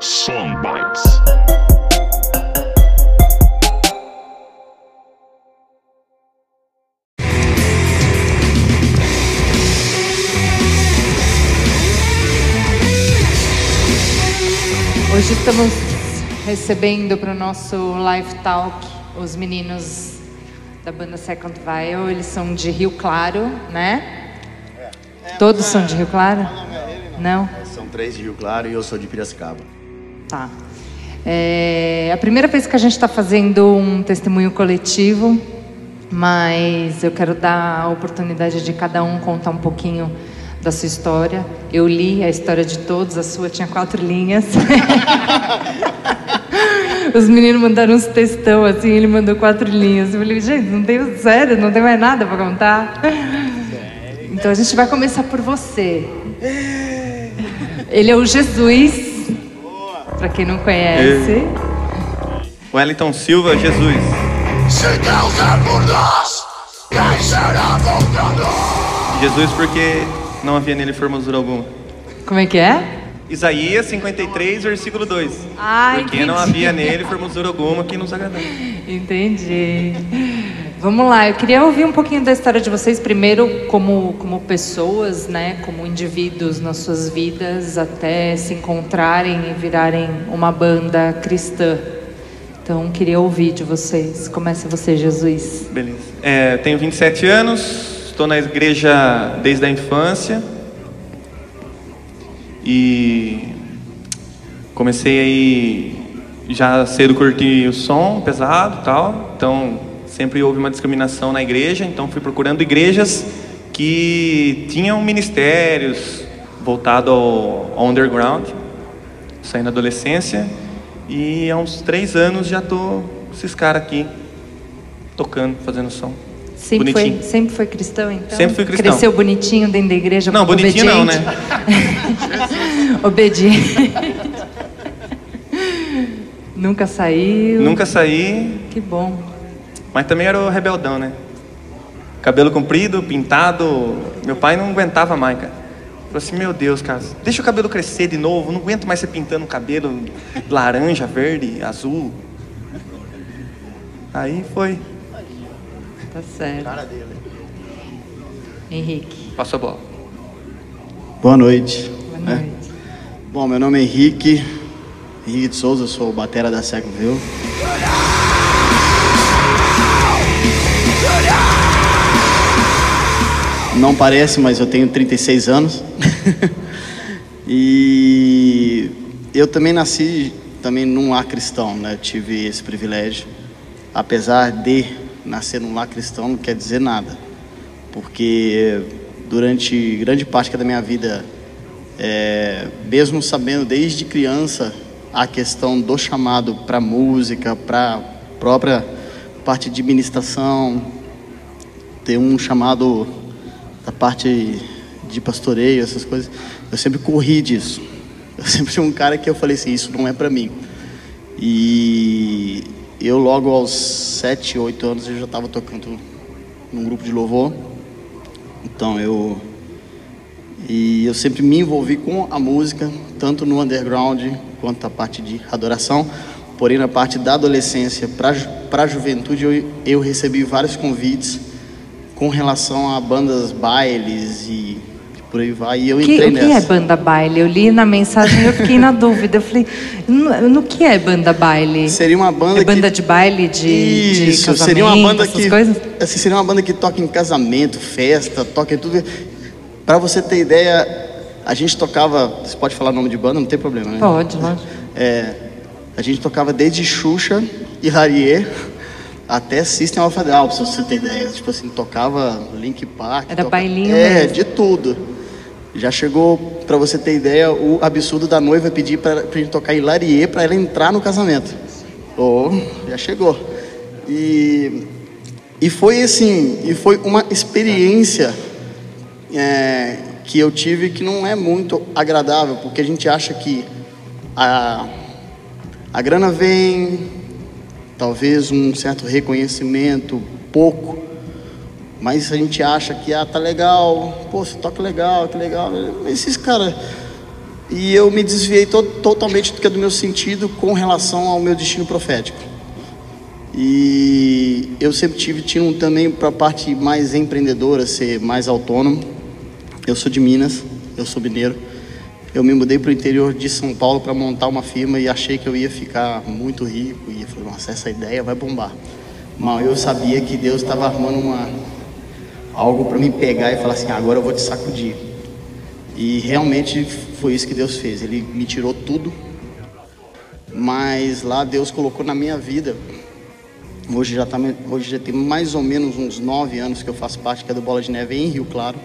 Songbites. Hoje estamos recebendo para o nosso live talk os meninos da banda Second Vial. Eles são de Rio Claro, né? Todos são de Rio Claro? Não? São três de Rio Claro e eu sou de Piracicaba. Tá. É a primeira vez que a gente está fazendo um testemunho coletivo, mas eu quero dar a oportunidade de cada um contar um pouquinho da sua história. Eu li a história de todos, a sua tinha quatro linhas. Os meninos mandaram uns textão assim, ele mandou quatro linhas. Eu falei, gente, não tem sério, não tem mais nada para contar. Então a gente vai começar por você. Ele é o Jesus, para quem não conhece. Wellington Silva, Jesus. Se Deus é por nós, quem será contra nós? Jesus porque não havia nele formosura alguma. Como é que é? Isaías 53, versículo 2. Ah, porque não entendi. havia nele formosura alguma que nos agradava. Entendi. Vamos lá, eu queria ouvir um pouquinho da história de vocês, primeiro como, como pessoas, né, como indivíduos nas suas vidas, até se encontrarem e virarem uma banda cristã. Então, queria ouvir de vocês. Começa você, Jesus. Beleza. É, tenho 27 anos, estou na igreja desde a infância. E comecei aí já cedo curtir o som pesado tal. Então sempre houve uma discriminação na igreja, então fui procurando igrejas que tinham ministérios voltado ao, ao underground. Saí na adolescência e há uns três anos já tô esses caras aqui tocando, fazendo som. Sempre foi, Bonitinho. sempre foi cristão, então? Sempre fui cristão. Cresceu bonitinho dentro da igreja? Não, bonitinho não, né? Obediente. Nunca saiu? Nunca saí, Que bom. mas também era o rebeldão, né? Cabelo comprido, pintado. Meu pai não aguentava mais, cara. Falou assim: Meu Deus, cara, deixa o cabelo crescer de novo. Não aguento mais você pintando o cabelo laranja, verde, azul. Aí foi, Tá certo. Henrique, passou a bola. Boa noite. boa né? noite. Bom, meu nome é Henrique. Henrique de Souza, eu sou o batera da Secoville. Não parece, mas eu tenho 36 anos. e eu também nasci também num lar cristão, né? Eu tive esse privilégio. Apesar de nascer num lar cristão, não quer dizer nada. Porque durante grande parte da minha vida é, mesmo sabendo desde criança a questão do chamado para música, para própria parte de ministração, ter um chamado da parte de pastoreio, essas coisas, eu sempre corri disso. Eu sempre fui um cara que eu falei assim, isso não é para mim. E eu logo aos 7, 8 anos eu já estava tocando num grupo de louvor. Então eu e eu sempre me envolvi com a música, tanto no underground quanto a parte de adoração. Porém, na parte da adolescência para a juventude, eu, eu recebi vários convites com relação a bandas bailes e por aí vai. E eu Que- entrei o que é nessa. banda baile? Eu li na mensagem e eu fiquei na dúvida. Eu falei, no, no que é banda baile? Seria uma banda é banda que... de baile, de, de Isso, casamento, seria uma banda que coisas? assim, seria uma banda que toca em casamento, festa, toca em tudo. Para você ter ideia, a gente tocava, você pode falar nome de banda, não tem problema, né? Pode, lógico. É, a gente tocava desde Xuxa e Rarier até System of a Down, pra você ter ideia. Tipo assim, tocava Link Park. Era bailinho É, mesmo. de tudo. Já chegou, pra você ter ideia, o absurdo da noiva pedir pra, pra gente tocar em Larier pra ela entrar no casamento. Oh, já chegou. E, e foi assim, e foi uma experiência é, que eu tive que não é muito agradável, porque a gente acha que a, a grana vem, talvez um certo reconhecimento, pouco, mas a gente acha que ah, tá legal, pô, você toca legal, que legal. Esses caras, E eu me desviei to totalmente do que é do meu sentido com relação ao meu destino profético. E eu sempre tive tinha um, também para a parte mais empreendedora, ser mais autônomo. Eu sou de Minas, eu sou mineiro. Eu me mudei para o interior de São Paulo para montar uma firma e achei que eu ia ficar muito rico. E eu falei, nossa, essa ideia vai bombar. Mas eu sabia que Deus estava armando uma, algo para me pegar e falar assim: agora eu vou te sacudir. E realmente foi isso que Deus fez. Ele me tirou tudo, mas lá Deus colocou na minha vida. Hoje já, tá, hoje já tem mais ou menos uns nove anos que eu faço parte que é do Bola de Neve em Rio Claro.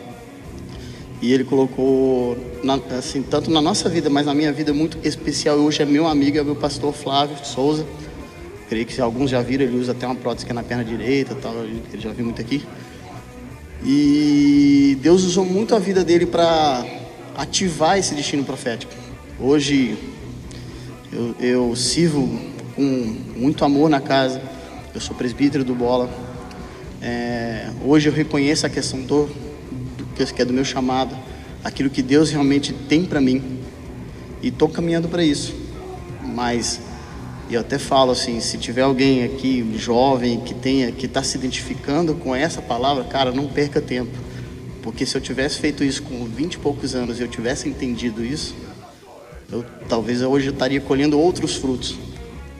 E ele colocou, na, assim, tanto na nossa vida, mas na minha vida muito especial. Hoje é meu amigo, é meu pastor Flávio Souza. Creio que alguns já viram, ele usa até uma prótese que é na perna direita, tal, ele já viu muito aqui. E Deus usou muito a vida dele para ativar esse destino profético. Hoje eu, eu, sirvo com muito amor na casa, eu sou presbítero do Bola. É, hoje eu reconheço a questão do, do, que é do meu chamado, aquilo que Deus realmente tem para mim e estou caminhando para isso. Mas e eu até falo assim, se tiver alguém aqui jovem que tenha que está se identificando com essa palavra, cara, não perca tempo. Porque se eu tivesse feito isso com 20 e poucos anos e eu tivesse entendido isso, eu, talvez eu hoje estaria colhendo outros frutos.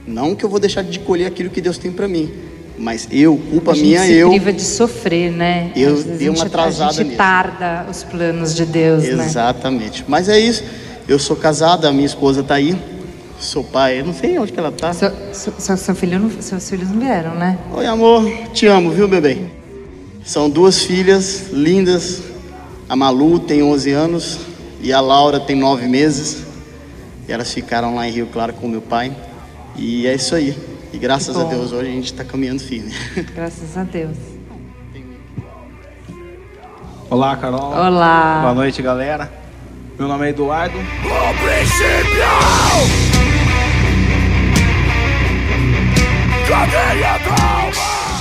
Não que eu vou deixar de colher aquilo que Deus tem para mim, mas eu, culpa a minha, se eu. priva de sofrer, né? Eu dei uma atrasada A gente nisso. tarda os planos de Deus, Exatamente. né? Exatamente. Mas é isso. Eu sou casado, a minha esposa está aí. Sou pai, eu não sei onde que ela tá. Seu, seu, seu filho não, seus filhos não vieram, né? Oi, amor, te amo, viu, bebê? São duas filhas lindas. A Malu tem 11 anos e a Laura tem 9 meses. E elas ficaram lá em Rio Claro com meu pai. E é isso aí. E graças a Deus hoje a gente está caminhando firme. Graças a Deus. Olá, Carol. Olá. Boa noite, galera. Meu nome é Eduardo. O princípio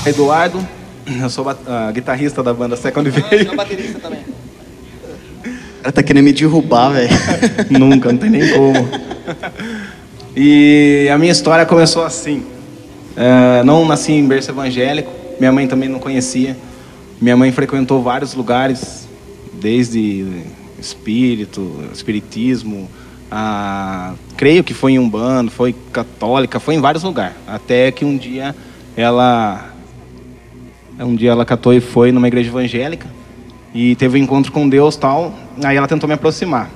Eduardo, eu sou uh, guitarrista da banda Second Wave. Sou baterista também. O cara tá querendo me derrubar, velho. Nunca, não tem nem como. E a minha história começou assim. Uh, não nasci em berço evangélico, minha mãe também não conhecia. Minha mãe frequentou vários lugares, desde espírito, espiritismo, a, creio que foi em Umbanda, foi católica, foi em vários lugares. Até que um dia ela um dia ela catou e foi numa igreja evangélica e teve um encontro com Deus tal. Aí ela tentou me aproximar.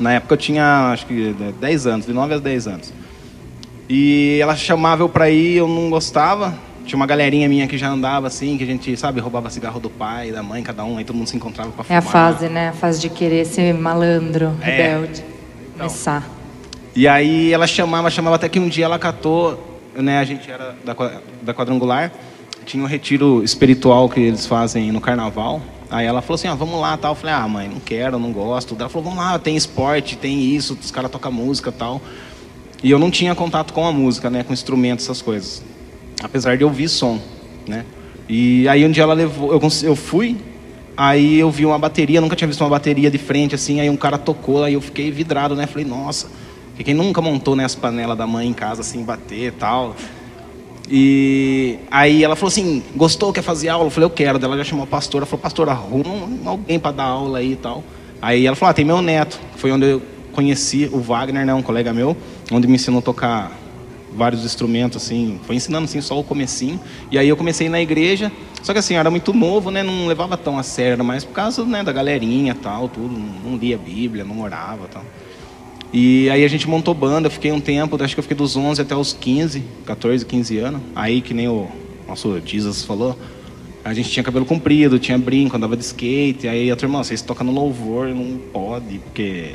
Na época eu tinha acho que 10 anos, de 9 a 10 anos. E ela chamava eu para ir, eu não gostava. Tinha uma galerinha minha que já andava assim, que a gente, sabe, roubava cigarro do pai, da mãe, cada um, aí todo mundo se encontrava para fumar. É a fase, né? A fase de querer ser malandro, É. rebelde. Então. Começar. E aí ela chamava, chamava até que um dia ela catou, né, a gente era da, da quadrangular, tinha um retiro espiritual que eles fazem no carnaval. Aí ela falou assim, ah, vamos lá, tal. Eu falei, ah, mãe, não quero, não gosto. Ela falou, vamos lá, tem esporte, tem isso, os caras tocam música, tal. E eu não tinha contato com a música, né, com instrumentos, essas coisas. Apesar de ouvir som, né? E aí um dia ela levou, eu, eu fui, aí eu vi uma bateria, nunca tinha visto uma bateria de frente assim, aí um cara tocou, aí eu fiquei vidrado, né? Falei, nossa, que quem nunca montou né, as panelas da mãe em casa assim, bater e tal. E aí ela falou assim, gostou, quer fazer aula? Eu falei, eu quero. Ela já chamou a pastora, falou, pastora, arruma um- alguém para dar aula aí e tal. Aí ela falou, ah, tem meu neto. Foi onde eu conheci o Wagner, né, um colega meu, onde me ensinou a tocar vários instrumentos, assim, foi ensinando assim só o comecinho. E aí eu comecei na igreja, só que assim, eu era muito novo, né, não levava tão a sério, mais por causa, né, da galerinha tal, tudo, não, lia Bíblia, não orava tal. E aí a gente montou banda, eu fiquei um tempo, acho que eu fiquei dos 11 até os 15, 14, 15 anos. Aí que nem o nosso Jesus falou, a gente tinha cabelo comprido, tinha brinco, andava de skate. Aí a turma, "Ó, vocês tocam no louvor, não pode, porque...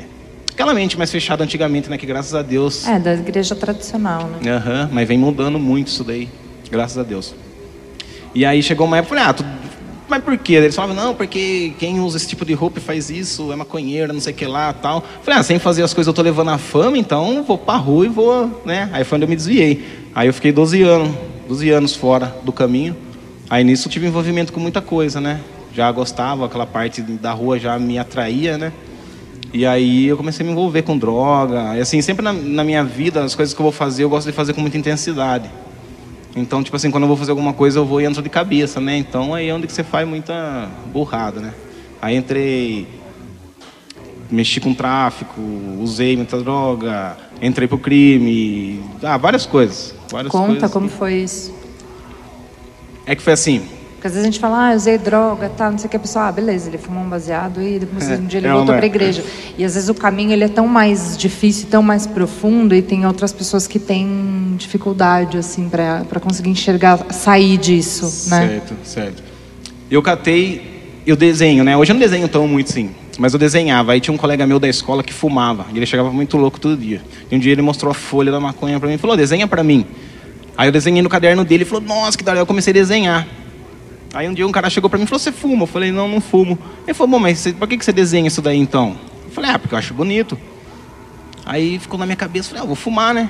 Aquela mente mais fechada antigamente, né, que graças a Deus... É, da igreja tradicional, né? Aham, mas vem mudando muito isso daí, graças a Deus. E aí chegou uma época, eu falei, ah, tu... mas por quê? Eles falavam, não, porque quem usa esse tipo de roupa e faz isso é maconheiro, não sei o que lá tal. Eu falei, ah, sem fazer as coisas eu tô levando a fama, então vou pra rua e vou, né? Aí foi onde eu me desviei. Aí eu fiquei 12 anos, 12 anos fora do caminho. Aí nisso eu tive envolvimento com muita coisa, né? Já gostava, aquela parte da rua já me atraía, né? E aí eu comecei a me envolver com droga. E assim, sempre na, na minha vida, as coisas que eu vou fazer, eu gosto de fazer com muita intensidade. Então, tipo assim, quando eu vou fazer alguma coisa, eu vou e entro de cabeça, né? Então aí é onde que você faz muita burrada, né? Aí entrei, mexi com tráfico, usei muita droga, entrei pro crime, ah, várias coisas. Várias Conta coisas. como foi isso. É que foi assim, Porque às vezes a gente fala, ah, eu usei droga, tá, não sei o que, a pessoa, ah, beleza, ele fumou um baseado e depois É, um dia ele é, voltou não é. para a igreja. E às vezes o caminho ele é tão mais difícil, tão mais profundo e tem outras pessoas que têm dificuldade, assim, para conseguir enxergar, sair disso, né? Certo, certo. Eu catei, eu desenho, né? Hoje eu não desenho tão muito sim, mas eu desenhava. Aí tinha um colega meu da escola que fumava, e ele chegava muito louco todo dia. E um dia ele mostrou a folha da maconha pra mim e falou: desenha pra mim. Aí eu desenhei no caderno dele e falou: nossa, que da hora. Eu comecei a desenhar. Aí um dia um cara chegou pra mim e falou: você fuma? Eu falei: não, não fumo. Ele falou: bom, mas por que você desenha isso daí então? Eu falei: ah, porque eu acho bonito. Aí ficou na minha cabeça, falei, ah, vou fumar, né?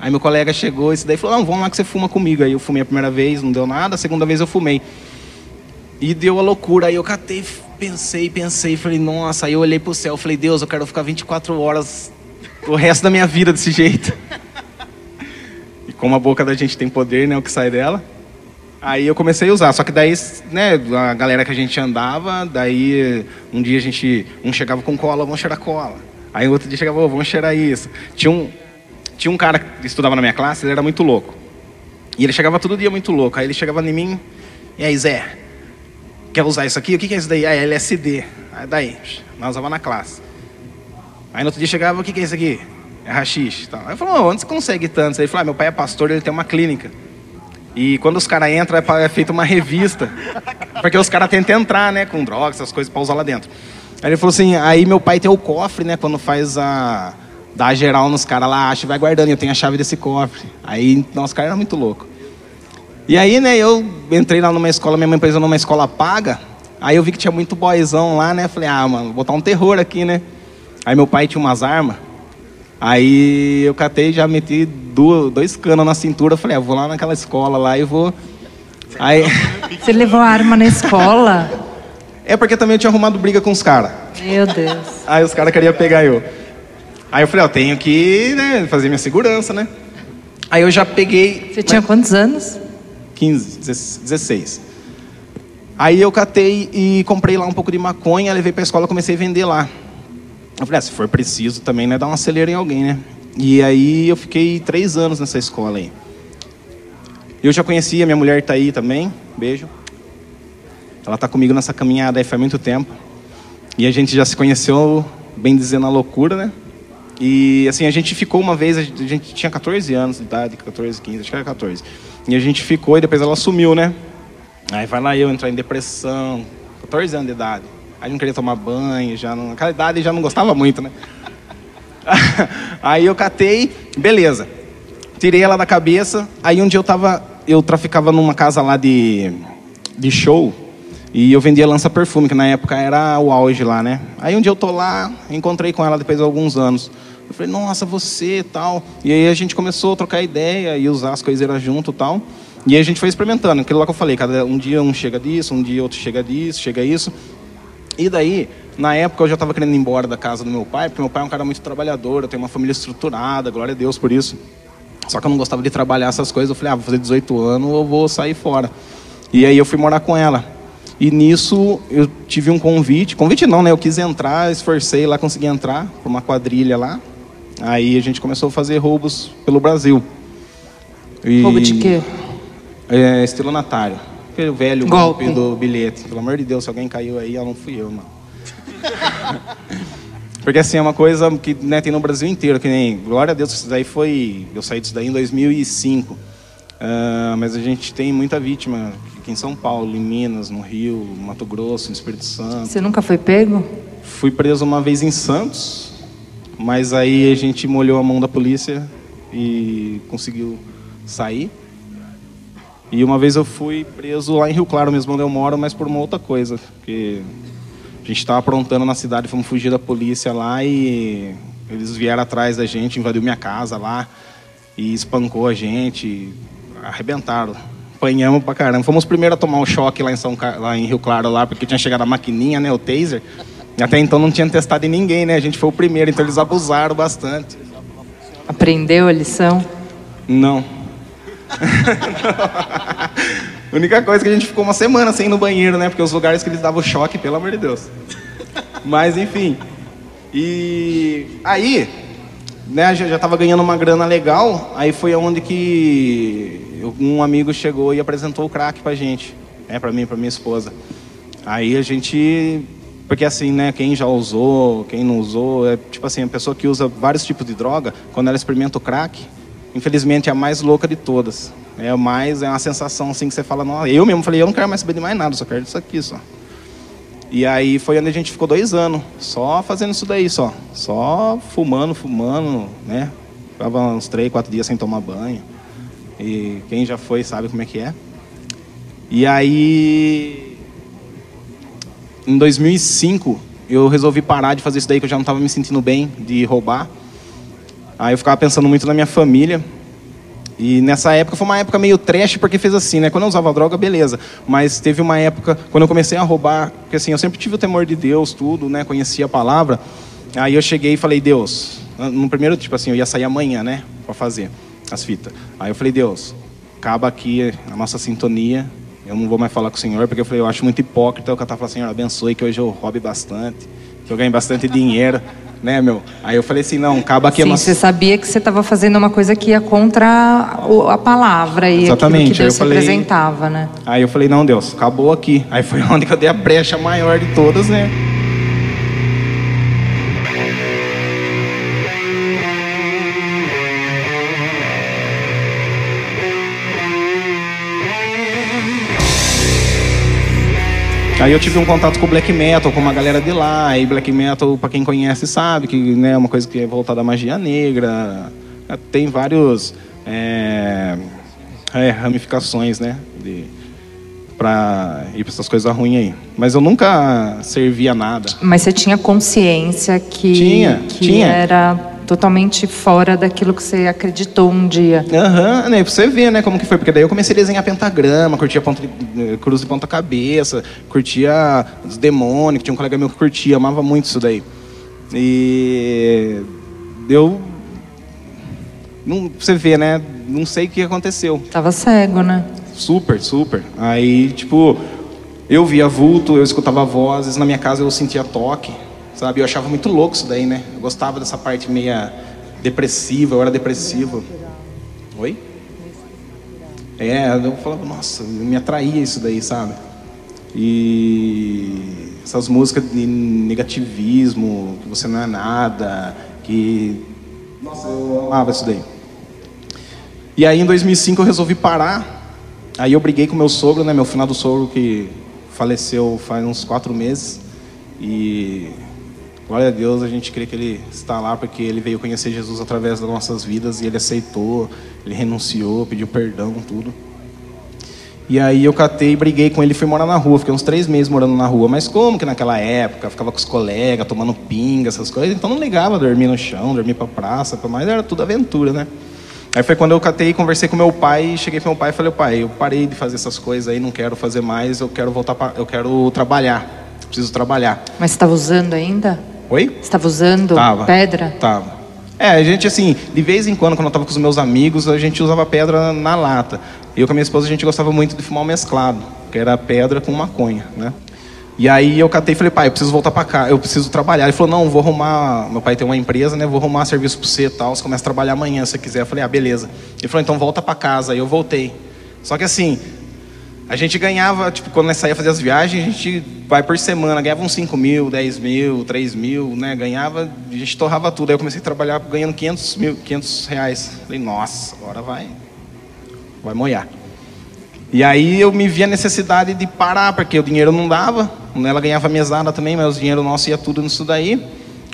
Aí meu colega chegou, esse daí falou, não, vamos lá que você fuma comigo. Aí eu fumei a primeira vez, não deu nada, a segunda vez eu fumei. E deu a loucura, aí eu catei, pensei, pensei, falei, nossa, aí eu olhei pro céu, falei, Deus, eu quero ficar 24 horas o resto da minha vida desse jeito. E como a boca da gente tem poder, né, o que sai dela. Aí eu comecei a usar, só que daí, né, a galera que a gente andava, daí um dia a gente, um chegava com cola, vamos cheirar cola. Aí outro dia chegava, "Ô, vamos cheirar isso. Tinha um, tinha um cara que estudava na minha classe, ele era muito louco. E ele chegava todo dia muito louco. Aí ele chegava em mim, e aí, Zé, quer usar isso aqui? O que é isso daí? Ah, é LSD. Aí daí, nós usava na classe. Aí no outro dia chegava, o que é isso aqui? É rachixe. Aí eu falei, "Ô, onde você consegue tanto? Aí ele falou, ah, meu pai é pastor, ele tem uma clínica. E quando os caras entram, é é feita uma revista. Porque os caras tentam entrar, né, com drogas, essas coisas, pra usar lá dentro. Aí ele falou assim, aí meu pai tem o cofre, né, quando faz a... Dá geral nos caras lá, acha e vai guardando, eu tenho a chave desse cofre. Aí, nossa, os caras eram muito louco. E aí, né, eu entrei lá numa escola, minha mãe eu numa escola paga. Aí eu vi que tinha muito boyzão lá, né? Falei, ah, mano, vou botar um terror aqui, né? Aí meu pai tinha umas armas. Aí eu catei e já meti duas, dois canos na cintura. Falei, ah, vou lá naquela escola lá e vou. Aí. Você levou a arma na escola? É porque também eu tinha arrumado briga com os caras. Meu Deus. Aí os caras queriam pegar eu. Aí eu falei, eu tenho que né, fazer minha segurança, né? Aí eu já peguei. Você tinha quantos anos? 15, 16. Aí eu catei e comprei lá um pouco de maconha, levei pra escola e comecei a vender lá. Eu falei, ah, se for preciso também, né, dar uma acelera em alguém, né? E aí eu fiquei três anos nessa escola aí. Eu já conhecia, minha mulher tá aí também, beijo. Ela tá comigo nessa caminhada aí faz muito tempo. E a gente já se conheceu, bem dizendo, a loucura, né? E assim, a gente ficou uma vez, a gente tinha 14 anos de idade, 14, 15, acho que era 14. E a gente ficou e depois ela sumiu, né? Aí vai lá eu entrar em depressão, 14 anos de idade. Aí não queria tomar banho, já não, naquela idade já não gostava muito, né? Aí eu catei, beleza. Tirei ela da cabeça. Aí um dia eu tava, eu traficava numa casa lá de, de show e eu vendia lança-perfume, que na época era o auge lá, né? Aí um dia eu tô lá, encontrei com ela depois de alguns anos. Eu falei, nossa, você tal. E aí a gente começou a trocar ideia e usar as coiseiras junto tal. E aí a gente foi experimentando, aquilo lá que eu falei, cada um dia um chega disso, um dia outro chega disso, chega isso. E daí, na época eu já estava querendo ir embora da casa do meu pai, porque meu pai é um cara muito trabalhador, eu tenho uma família estruturada, glória a Deus por isso. Só que eu não gostava de trabalhar essas coisas, eu falei, ah, vou fazer 18 anos, eu vou sair fora. E aí eu fui morar com ela. E nisso eu tive um convite, convite não, né? Eu quis entrar, esforcei lá, consegui entrar para uma quadrilha lá. Aí a gente começou a fazer roubos pelo Brasil. E- Roubo de quê? É, estelionatário. Aquele velho Golpe. golpe do bilhete. Pelo amor de Deus, se alguém caiu aí, eu não fui eu, mano. Porque assim, é uma coisa que né, tem no Brasil inteiro, que nem, glória a Deus, isso daí foi, eu saí disso daí em 2005. Ah, mas a gente tem muita vítima aqui em São Paulo, em Minas, no Rio, no Mato Grosso, no Espírito Santo. Você nunca foi pego? Fui preso uma vez em Santos, mas aí a gente molhou a mão da polícia e conseguiu sair. E uma vez eu fui preso lá em Rio Claro, mesmo onde eu moro, mas por uma outra coisa. Porque a gente estava aprontando na cidade, fomos fugir da polícia lá e eles vieram atrás da gente, invadiu minha casa lá e espancou a gente, arrebentaram. Apanhamos pra caramba. Fomos os primeiros a tomar um choque lá em, São Car... lá em Rio Claro, lá, porque tinha chegado a maquininha, né, o taser. Até então não tinha testado em ninguém, né? A gente foi o primeiro, então eles abusaram bastante. Aprendeu a lição? Não. A única coisa que a gente ficou uma semana sem ir no banheiro, né? Porque os lugares que eles davam choque, pelo amor de Deus. Mas enfim. E aí, né, já, já tava ganhando uma grana legal, aí foi onde que um amigo chegou e apresentou o crack pra gente, né, pra mim, pra minha esposa. Aí a gente porque assim, né, quem já usou, quem não usou, é tipo assim, a pessoa que usa vários tipos de droga, quando ela experimenta o crack, infelizmente é a mais louca de todas. É mais, é uma sensação assim que você fala, não, eu mesmo falei, eu não quero mais saber de mais nada, só quero isso aqui só. E aí foi onde a gente ficou dois anos, só fazendo isso daí só. Só fumando, fumando, né? Ficava uns três, quatro dias sem tomar banho. E quem já foi sabe como é que é. E aí em 2005, eu resolvi parar de fazer isso daí, que eu já não estava me sentindo bem, de roubar. Aí eu ficava pensando muito na minha família. E nessa época foi uma época meio trash, porque fez assim, né? Quando eu usava droga, beleza. Mas teve uma época, quando eu comecei a roubar, porque assim, eu sempre tive o temor de Deus, tudo, né? Conhecia a palavra. Aí eu cheguei e falei, Deus, no primeiro, tipo assim, eu ia sair amanhã, né? Pra fazer as fitas. Aí eu falei, Deus, acaba aqui a nossa sintonia, eu não vou mais falar com o senhor, porque eu falei, eu acho muito hipócrita eu cantar e falar, senhor, abençoe, que hoje eu roube bastante, que eu ganhe bastante dinheiro, né, meu? Aí eu falei assim, não, acaba aqui Sim, a você sabia que você estava fazendo uma coisa que ia contra a palavra e Exatamente. que Deus eu falei... representava, né? Aí eu falei, não, Deus, acabou aqui. Aí foi onde eu dei a brecha maior de todas, né? Aí eu tive um contato com o black metal, com uma galera de lá. E black metal, para quem conhece, sabe que né, é uma coisa que é voltada à magia negra. Tem vários é, é, ramificações, né? De, para ir para essas coisas ruins aí. Mas eu nunca servia nada. Mas você tinha consciência que, tinha, que tinha. era totalmente fora daquilo que você acreditou um dia. Aham, uhum, né? Pra você ver, né, como que foi. Porque daí eu comecei a desenhar pentagrama, curtia ponta de, cruz de ponta cabeça, curtia os demônios, que tinha um colega meu que curtia, amava muito isso daí. E eu não, você vê, né? Não sei o que aconteceu. Tava cego, né? Super, super. Aí, tipo, eu via vulto, eu escutava vozes, na minha casa eu sentia toque. Sabe, eu achava muito louco isso daí, né? Eu gostava dessa parte meia depressiva, eu era depressivo. Oi? É, eu falava, nossa, me atraía isso daí, sabe? E essas músicas de negativismo, que você não é nada, que. Nossa, eu amava isso daí. E aí em 2005 eu resolvi parar. Aí eu briguei com meu sogro, né? Meu finado sogro que faleceu faz uns quatro meses. E Glória a Deus, a gente crê que Ele está lá porque Ele veio conhecer Jesus através das nossas vidas e Ele aceitou, Ele renunciou, pediu perdão, tudo. E aí eu catei, briguei com ele fui morar na rua. Fiquei uns três meses morando na rua. Mas como que naquela época, ficava com os colegas, tomando pinga, essas coisas. Então não ligava dormir no chão, dormir pra praça, pra era tudo aventura, né? Aí foi quando eu catei, conversei com meu pai, cheguei pro meu pai e falei, pai, eu parei de fazer essas coisas aí, não quero fazer mais, eu quero voltar pra, eu quero trabalhar, preciso trabalhar. Mas você estava usando ainda? Oi? Você estava usando tava, pedra? Tava. É, a gente assim, de vez em quando, quando eu estava com os meus amigos, a gente usava pedra na lata. Eu com a minha esposa, a gente gostava muito de fumar o mesclado, que era pedra com maconha, né? E aí eu catei e falei, pai, eu preciso voltar para cá, eu preciso trabalhar. Ele falou, não, vou arrumar, meu pai tem uma empresa, né? Vou arrumar serviço para você e tal, você começa a trabalhar amanhã se você quiser. Eu falei, ah, beleza. Ele falou, então volta para casa. Aí eu voltei. Só que assim, a gente ganhava, tipo, quando nós saía fazer as viagens, a gente vai por semana, ganhava uns 5 mil, 10 mil, 3 mil, né? Ganhava, a gente torrava tudo. Aí eu comecei a trabalhar ganhando 500, mil, 500 reais. Falei, nossa, agora vai, vai molhar. E aí eu me via a necessidade de parar, porque o dinheiro não dava. Ela ganhava mesada também, mas o dinheiro nosso ia tudo nisso daí.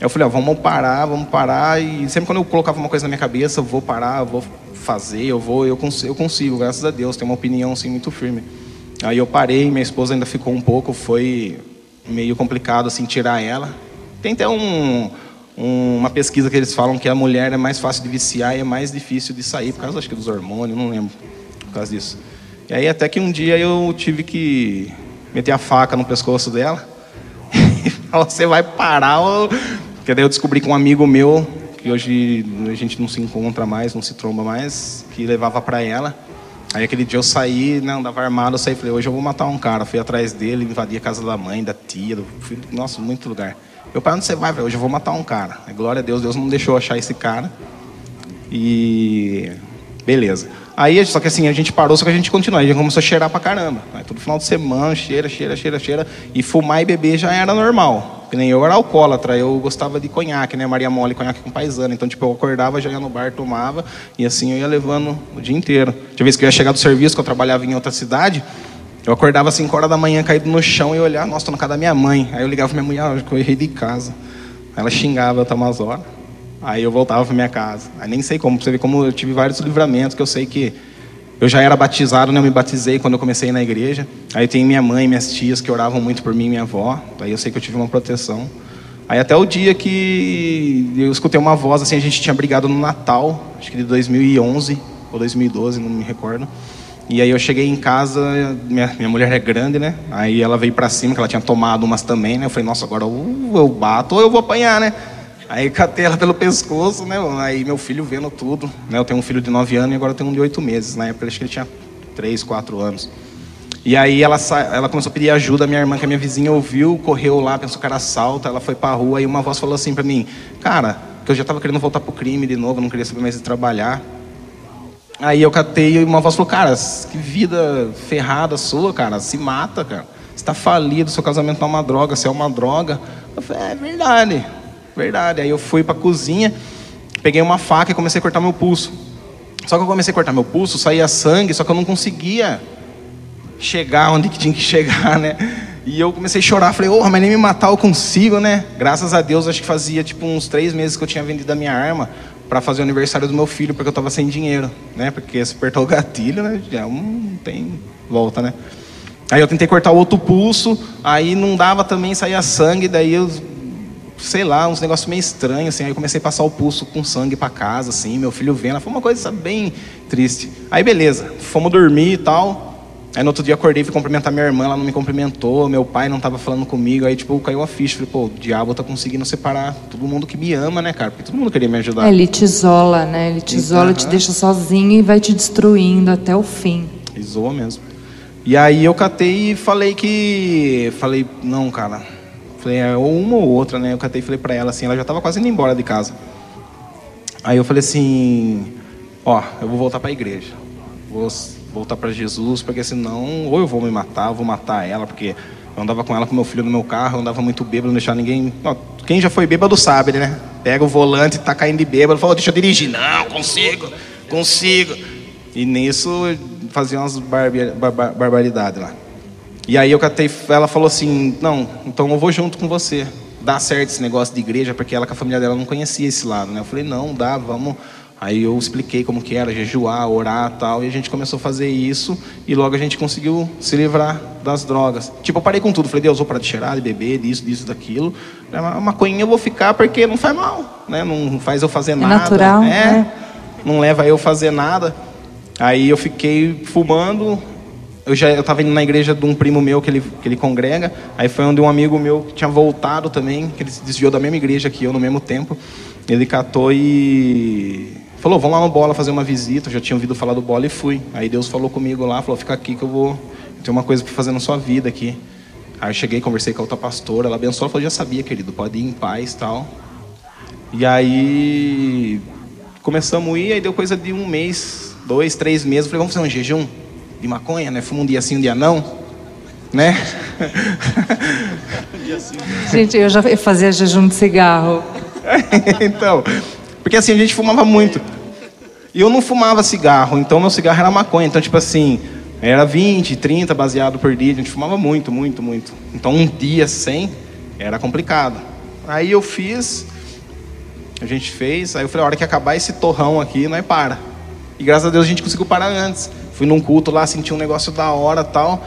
Eu falei, ó, vamos parar, vamos parar. E sempre quando eu colocava uma coisa na minha cabeça, eu vou parar, eu vou fazer, eu vou, eu consigo, eu consigo graças a Deus, tenho uma opinião assim muito firme. Aí eu parei, minha esposa ainda ficou um pouco, foi meio complicado assim tirar ela. Tem até um, um, uma pesquisa que eles falam que a mulher é mais fácil de viciar e é mais difícil de sair, por causa acho que dos hormônios, não lembro, por causa disso. E aí até que um dia eu tive que meter a faca no pescoço dela e você vai parar ou... Porque daí eu descobri que um amigo meu, que hoje a gente não se encontra mais, não se tromba mais, que levava para ela. Aí aquele dia eu saí, né, andava armado, eu saí falei, hoje eu vou matar um cara. Fui atrás dele, invadi a casa da mãe, da tia, do, fui, nossa, muito lugar. Meu pai, onde você vai? Falei, hoje eu vou matar um cara. Glória a Deus, Deus não deixou achar esse cara. E beleza. Aí, só que assim, a gente parou, só que a gente continuou. A gente começou a cheirar pra caramba. Aí, todo final de semana, cheira, cheira, cheira, cheira. E fumar e beber já era normal. Que nem eu era alcoólatra, eu gostava de conhaque, né? Maria Mole, conhaque com paisana. Então, tipo, eu acordava, já ia no bar, tomava. E assim eu ia levando o dia inteiro. Tinha vez que eu ia chegar do serviço, que eu trabalhava em outra cidade. Eu acordava às 5 horas da manhã, caído no chão e olhava, nossa, tô na casa da minha mãe. Aí eu ligava pra minha mulher, ah, eu errei de casa. Aí ela xingava eu umas horas. Aí eu voltava para minha casa. Aí nem sei como, você ver como eu tive vários livramentos, que eu sei que eu já era batizado, né? Eu me batizei quando eu comecei na igreja. Aí tem minha mãe, minhas tias que oravam muito por mim minha avó. Aí eu sei que eu tive uma proteção. Aí até o dia que eu escutei uma voz, assim, a gente tinha brigado no Natal, acho que de 2011 ou 2012, não me recordo. E aí eu cheguei em casa, minha, minha mulher é grande, né? Aí ela veio para cima, que ela tinha tomado umas também, né? Eu falei, nossa, agora eu bato ou eu vou apanhar, né? Aí catei ela pelo pescoço, né? Aí meu filho vendo tudo, né? Eu tenho um filho de 9 anos e agora eu tenho um de 8 meses. Na época acho que ele tinha 3, 4 anos. E aí ela, sa... ela começou a pedir ajuda, minha irmã, que é minha vizinha, ouviu, correu lá, pensou que era assalto, ela foi pra rua, e uma voz falou assim pra mim, cara, que eu já tava querendo voltar pro crime de novo, não queria saber mais de trabalhar. Aí eu catei e uma voz falou, cara, que vida ferrada sua, cara, se mata, cara. Você tá falido, seu casamento não é uma droga, você é uma droga. Eu falei, é verdade. Verdade. Aí eu fui para a cozinha, peguei uma faca e comecei a cortar meu pulso. Só que eu comecei a cortar meu pulso, saía sangue, só que eu não conseguia chegar onde que tinha que chegar, né? E eu comecei a chorar, falei, oh, mas nem me matar eu consigo, né? Graças a Deus, acho que fazia tipo uns três meses que eu tinha vendido a minha arma para fazer o aniversário do meu filho, porque eu estava sem dinheiro, né? Porque se apertar o gatilho, né? Já não tem volta, né? Aí eu tentei cortar o outro pulso, aí não dava também, saía sangue, daí eu sei lá, uns negócios meio estranhos, assim. Aí eu comecei a passar o pulso com sangue para casa, assim, meu filho vendo. Foi uma coisa bem triste. Aí beleza, fomos dormir e tal. Aí no outro dia acordei e fui cumprimentar minha irmã, ela não me cumprimentou, meu pai não estava falando comigo, aí tipo, caiu a ficha, falei, pô, o diabo tá conseguindo separar todo mundo que me ama, né, cara? Porque todo mundo queria me ajudar. É, ele te isola, né? Ele te isola, uhum. te deixa sozinho e vai te destruindo até o fim. Isola mesmo. E aí eu catei e falei que. Falei, não, cara, Falei, é, ou uma ou outra, né? Eu catei e falei pra ela assim, ela já tava quase indo embora de casa. Aí eu falei assim, ó, eu vou voltar para a igreja. Vou voltar para Jesus, porque senão ou eu vou me matar, ou vou matar ela, porque eu andava com ela com meu filho no meu carro, eu andava muito bêbado, não deixava ninguém. Ó, quem já foi bêbado sabe, né? Pega o volante, tá caindo de bêbado, fala, deixa eu dirigir. Não, consigo, consigo. E nisso fazia umas barbaridades lá. E aí eu catei, ela falou assim, não, então eu vou junto com você. Dá certo esse negócio de igreja, porque ela com a família dela não conhecia esse lado, né? Eu falei, não, dá, vamos. Aí eu expliquei como que era, jejuar, orar tal, e a gente começou a fazer isso, e logo a gente conseguiu se livrar das drogas. Tipo, eu parei com tudo, falei, Deus, vou parar de cheirar, de beber, disso, disso, daquilo. A maconha eu vou ficar porque não faz mal, né? Não faz eu fazer é nada. Natural, é natural, né? Não leva eu fazer nada. Aí eu fiquei fumando, eu já estava indo na igreja de um primo meu que ele, que ele congrega, aí foi onde um amigo meu que tinha voltado também, que ele se desviou da mesma igreja que eu no mesmo tempo, ele catou e falou, vamos lá no Bola fazer uma visita, eu já tinha ouvido falar do Bola e fui. Aí Deus falou comigo lá, falou, fica aqui que eu vou, ter uma coisa para fazer na sua vida aqui. Aí eu cheguei, conversei com a outra pastora, ela abençoou, falou, já sabia, querido, pode ir em paz tal. E aí começamos a ir, aí deu coisa de um mês, dois, três meses, falei, vamos fazer um jejum? De maconha, né? Fuma um dia sim, um dia não, né? Gente, eu já fazia jejum de cigarro. então, porque assim, a gente fumava muito. E eu não fumava cigarro, então meu cigarro era maconha. Então, tipo assim, era 20, 30 baseado por dia. A gente fumava muito, muito, muito. Então, um dia sem era complicado. Aí eu fiz, a gente fez. Aí eu falei: a hora que acabar esse torrão aqui, nós para. E graças a Deus a gente conseguiu parar antes. Fui num culto lá, senti um negócio da hora tal.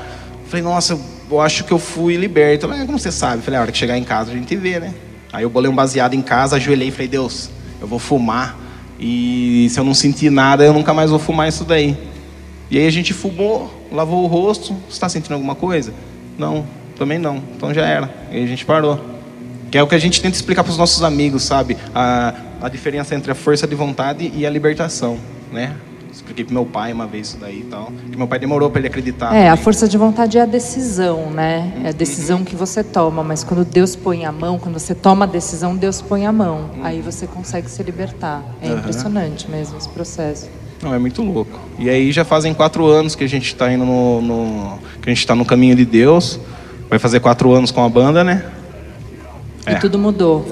Falei, nossa, eu acho que eu fui liberto. Falei, como você sabe? Falei, a hora que chegar em casa a gente vê, né? Aí eu bolei um baseado em casa, ajoelhei e falei, Deus, eu vou fumar. E se eu não sentir nada, eu nunca mais vou fumar isso daí. E aí a gente fumou, lavou o rosto. Você está sentindo alguma coisa? Não, também não. Então já era. E a gente parou. Que é o que a gente tenta explicar para os nossos amigos, sabe? A, a diferença entre a força de vontade e a libertação, né? Expliquei pro meu pai uma vez isso daí e tal. Que meu pai demorou para ele acreditar. É, a também. força de vontade é a decisão, né? É a decisão que você toma, mas quando Deus põe a mão, quando você toma a decisão, Deus põe a mão. Aí você consegue se libertar. É impressionante mesmo esse processo. Não, é muito louco. E aí já fazem quatro anos que a gente está indo no, no- que a gente está no caminho de Deus. Vai fazer quatro anos com a banda, né? É. E tudo mudou.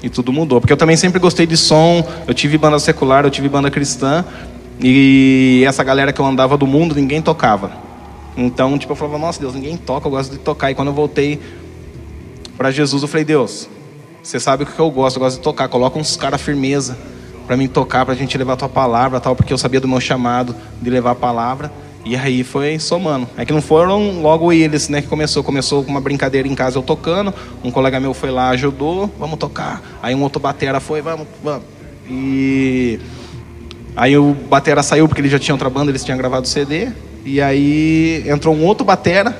E tudo mudou. Porque eu também sempre gostei de som. Eu tive banda secular, eu tive banda cristã. E essa galera que eu andava do mundo, ninguém tocava. Então, tipo, eu falava, nossa, Deus, ninguém toca, eu gosto de tocar. E quando eu voltei para Jesus, eu falei, Deus, você sabe o que eu gosto, eu gosto de tocar. Coloca uns caras firmeza para mim tocar, pra gente levar a tua palavra, tal, porque eu sabia do meu chamado de levar a palavra. E aí foi somando. É que não foram logo eles, né, que começou. Começou com uma brincadeira em casa eu tocando, um colega meu foi lá, ajudou, vamos tocar. Aí um outro batera foi, vamos, vamos. E aí o batera saiu porque ele já tinha outra banda, eles tinham gravado o CD. E aí entrou um outro batera,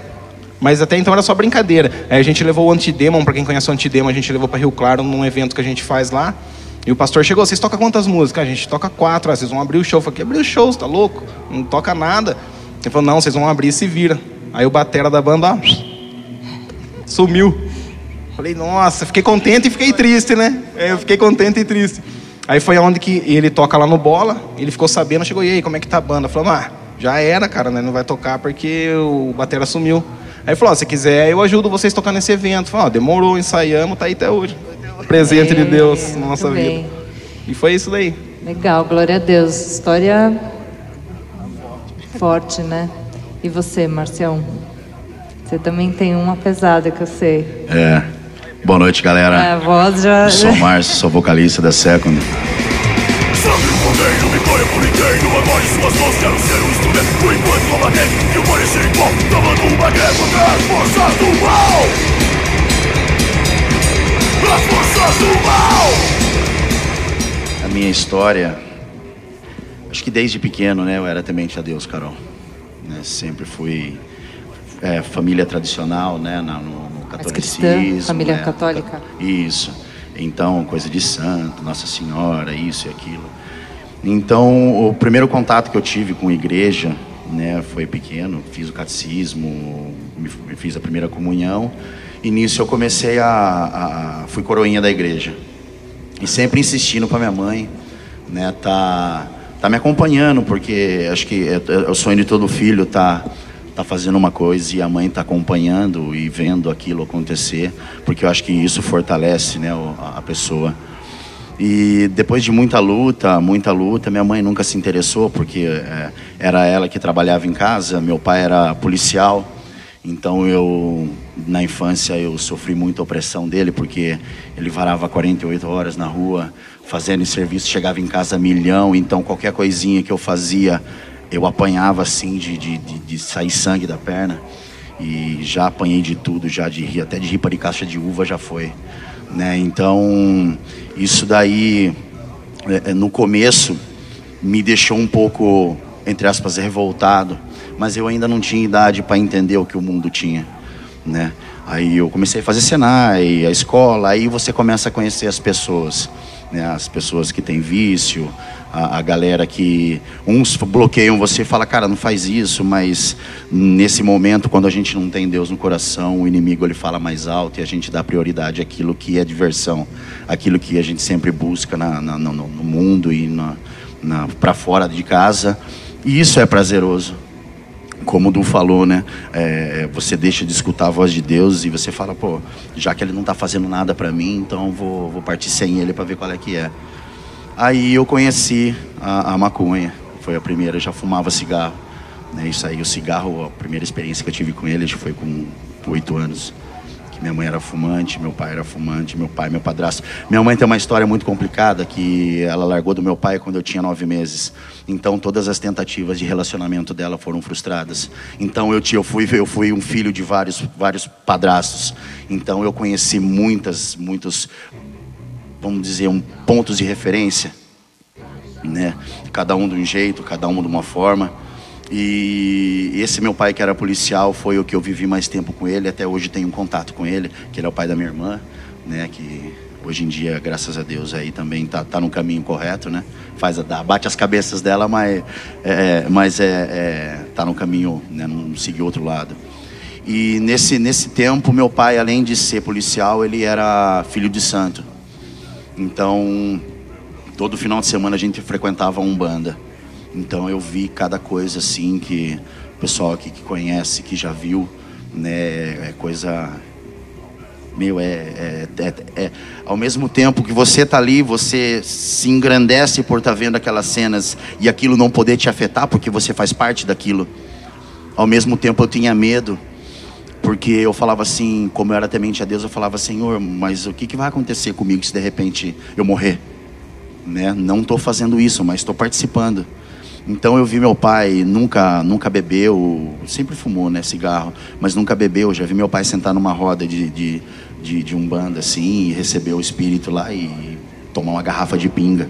mas até então era só brincadeira. Aí a gente levou o Antidemon, para quem conhece o Antidemon, a gente levou para Rio Claro num evento que a gente faz lá. E o pastor chegou, vocês tocam quantas músicas? A gente toca quatro, ah, vocês vão abrir o show. Eu falei, abrir o show, você tá louco? Não toca nada. Ele falou, não, vocês vão abrir e se vira. Aí o batera da banda, sumiu. Falei, nossa, fiquei contente e fiquei triste, né? É, Eu fiquei contente e triste. Aí foi onde que ele toca lá no bola, ele ficou sabendo, chegou, e aí, como é que tá a banda? Falou, ah, já era, cara, né? Não vai tocar porque o batera sumiu. Aí ele falou, ó, se quiser, eu ajudo vocês a tocar nesse evento. Falei, ó, demorou, ensaiamos, tá aí até hoje. Presente de É, Deus na nossa vida. bem. E foi isso daí. Legal, glória a Deus. História forte, né? E você, Marcião? Você também tem uma pesada que eu sei. É. Boa noite, galera. A voz já. Eu sou o Márcio, sou vocalista da Second. Do mal A minha história, acho que desde pequeno, né, eu era temente a Deus, Carol. Né, sempre fui é, família tradicional, né, na- no, no cristã, catolicismo. família né, católica? Isso. Então, coisa de santo, Nossa Senhora, isso e aquilo. Então, o primeiro contato que eu tive com igreja, né, foi pequeno. Fiz o catecismo, fiz a primeira comunhão. E nisso eu comecei a, a fui coroinha da igreja. E sempre insistindo para minha mãe, né, tá, tá me acompanhando, porque acho que é, é o sonho de todo filho tá, tá fazendo uma coisa e a mãe tá acompanhando e vendo aquilo acontecer, porque eu acho que isso fortalece, né, a pessoa. E depois de muita luta, muita luta, minha mãe nunca se interessou, porque é, era ela que trabalhava em casa, meu pai era policial. Então eu, na infância, eu sofri muita opressão dele, porque ele varava 48 horas na rua, fazendo serviço, chegava em casa milhão, então qualquer coisinha que eu fazia, eu apanhava assim, de, de, de, de sair sangue da perna. E já apanhei de tudo, já de rir, até de ripa de caixa de uva já foi. Né? Então, isso daí, é, é, no começo, me deixou um pouco, entre aspas, revoltado, mas eu ainda não tinha idade para entender o que o mundo tinha, né? Aí eu comecei a fazer Senai, a escola, aí você começa a conhecer as pessoas, né? As pessoas que têm vício, a, a galera que uns bloqueiam você e fala, cara, não faz isso, mas nesse momento, quando a gente não tem Deus no coração, o inimigo ele fala mais alto e a gente dá prioridade àquilo que é diversão, aquilo que a gente sempre busca na, na- no, no mundo e para fora de casa. E isso é prazeroso como o Du falou, né? É, você deixa de escutar a voz de Deus e você fala, pô, já que ele não está fazendo nada para mim, então vou, vou partir sem ele para ver qual é que é. Aí eu conheci a, a maconha, foi a primeira, eu já fumava cigarro. Né? Isso aí, o cigarro, a primeira experiência que eu tive com ele acho que foi com oito anos. Que minha mãe era fumante, meu pai era fumante, meu pai, meu padrasto. Minha mãe tem uma história muito complicada que ela largou do meu pai quando eu tinha nove meses. Então todas as tentativas de relacionamento dela foram frustradas. Então eu, eu fui eu fui um filho de vários vários padrastos. Então eu conheci muitas muitos vamos dizer um pontos de referência né? Cada um de um jeito, cada um de uma forma. E esse meu pai que era policial foi o que eu vivi mais tempo com ele, até hoje tenho um contato com ele, que ele é o pai da minha irmã, né? Que hoje em dia, graças a Deus, aí também tá, tá no caminho correto, né? Faz a, bate as cabeças dela, mas é, mas é, é tá no caminho, né? Não seguiu outro lado. E nesse nesse tempo, meu pai, além de ser policial, ele era filho de santo. Então, todo final de semana a gente frequentava a Umbanda. Então eu vi cada coisa assim que o pessoal aqui que conhece, que já viu, né, é coisa meu, é, é, é- é- ao mesmo tempo que você tá ali, você se engrandece por estar vendo aquelas cenas e aquilo não poder te afetar porque você faz parte daquilo. Ao mesmo tempo eu tinha medo, porque eu falava assim, como eu era temente a Deus, eu falava, Senhor, mas o que, que vai acontecer comigo se de repente eu morrer? Né? Não estou fazendo isso, mas estou participando. Então eu vi meu pai nunca nunca bebeu, sempre fumou, né, cigarro, mas nunca bebeu. Já vi meu pai sentar numa roda de, de, de, de assim e receber o espírito lá e tomar uma garrafa de pinga.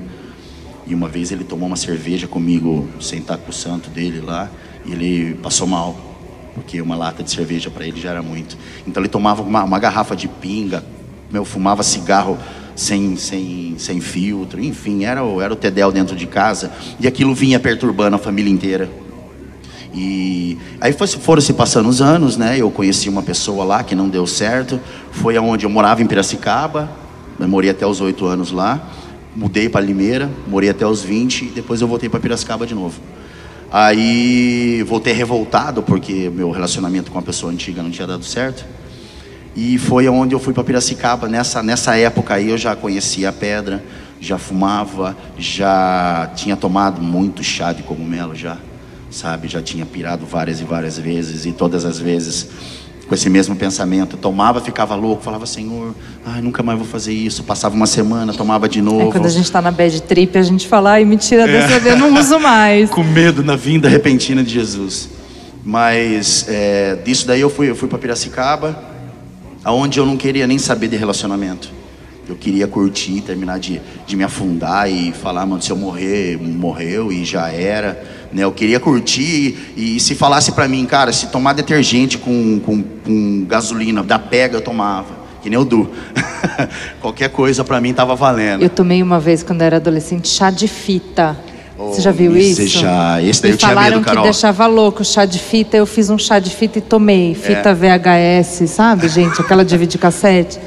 E uma vez ele tomou uma cerveja comigo, sentar com o santo dele lá, e ele passou mal, porque uma lata de cerveja para ele já era muito. Então ele tomava uma, uma garrafa de pinga, meu, fumava cigarro sem, sem, sem filtro, enfim, era, o- era o Tedel dentro de casa, e aquilo vinha perturbando a família inteira. E aí foi, foram se passando os anos, né? Eu conheci uma pessoa lá que não deu certo. Foi aonde eu morava em Piracicaba. Eu morei até os oito anos lá. Mudei para Limeira, morei até os 20 e depois eu voltei para Piracicaba de novo. Aí voltei revoltado porque meu relacionamento com a pessoa antiga não tinha dado certo. E foi onde eu fui para Piracicaba. Nessa, nessa época aí eu já conhecia a pedra, já fumava, já tinha tomado muito chá de cogumelo já, sabe? Já tinha pirado várias e várias vezes e todas as vezes com esse mesmo pensamento. Tomava, ficava louco, falava, Senhor, ai, nunca mais vou fazer isso. Passava uma semana, tomava de novo. É quando a gente tá na bad trip, a gente fala, ai, mentira dessa, eu não uso mais. com medo na vinda repentina de Jesus. Mas é, disso daí eu fui, eu fui para Piracicaba, aonde eu não queria nem saber de relacionamento. Eu queria curtir, terminar de, de me afundar e falar, mano, se eu morrer, morreu e já era. Né? Eu queria curtir e, e se falasse pra mim, cara, se tomar detergente com, com, com gasolina da pega, eu tomava. Que nem o Du. Qualquer coisa pra mim tava valendo. Eu tomei uma vez, quando era adolescente, chá de fita. Oh, Você já viu esse isso? chá, esse daí Me eu tinha falaram medo, Carol. que deixava louco chá de fita. Eu fiz um chá de fita e tomei. Fita VHS, sabe, gente? Aquela de videocassete.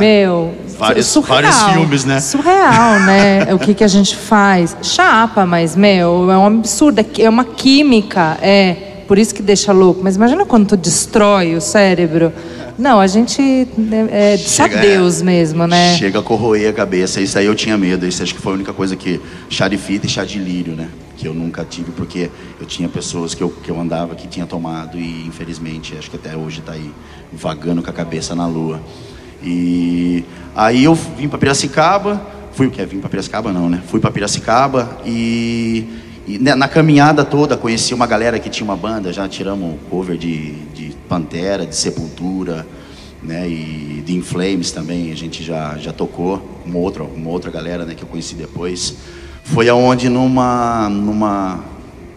Meu, Vários- surreal. vários filmes, né? Surreal, né? o que, que a gente faz. Chapa, mas, meu, é um absurdo. É É uma química, é. Por isso que deixa louco. Mas imagina quando tu destrói o cérebro. Não, a gente é, é só Chega- Deus mesmo, né? Chega a corroer a cabeça. Isso aí eu tinha medo. Isso acho que foi a única coisa que. Chá de fita e chá de lírio, né? Que eu nunca tive, porque eu tinha pessoas que eu, que eu andava que tinha tomado e infelizmente acho que até hoje tá aí vagando com a cabeça na lua. E aí eu vim para Piracicaba. Fui o quê? Vim para Piracicaba não, né? Fui para Piracicaba e, e né, na caminhada toda conheci uma galera que tinha uma banda. Já tiramos cover de, de Pantera, de Sepultura né? E de Inflames também a gente já, já tocou, uma outra, uma outra galera, né, que eu conheci depois. Foi aonde numa numa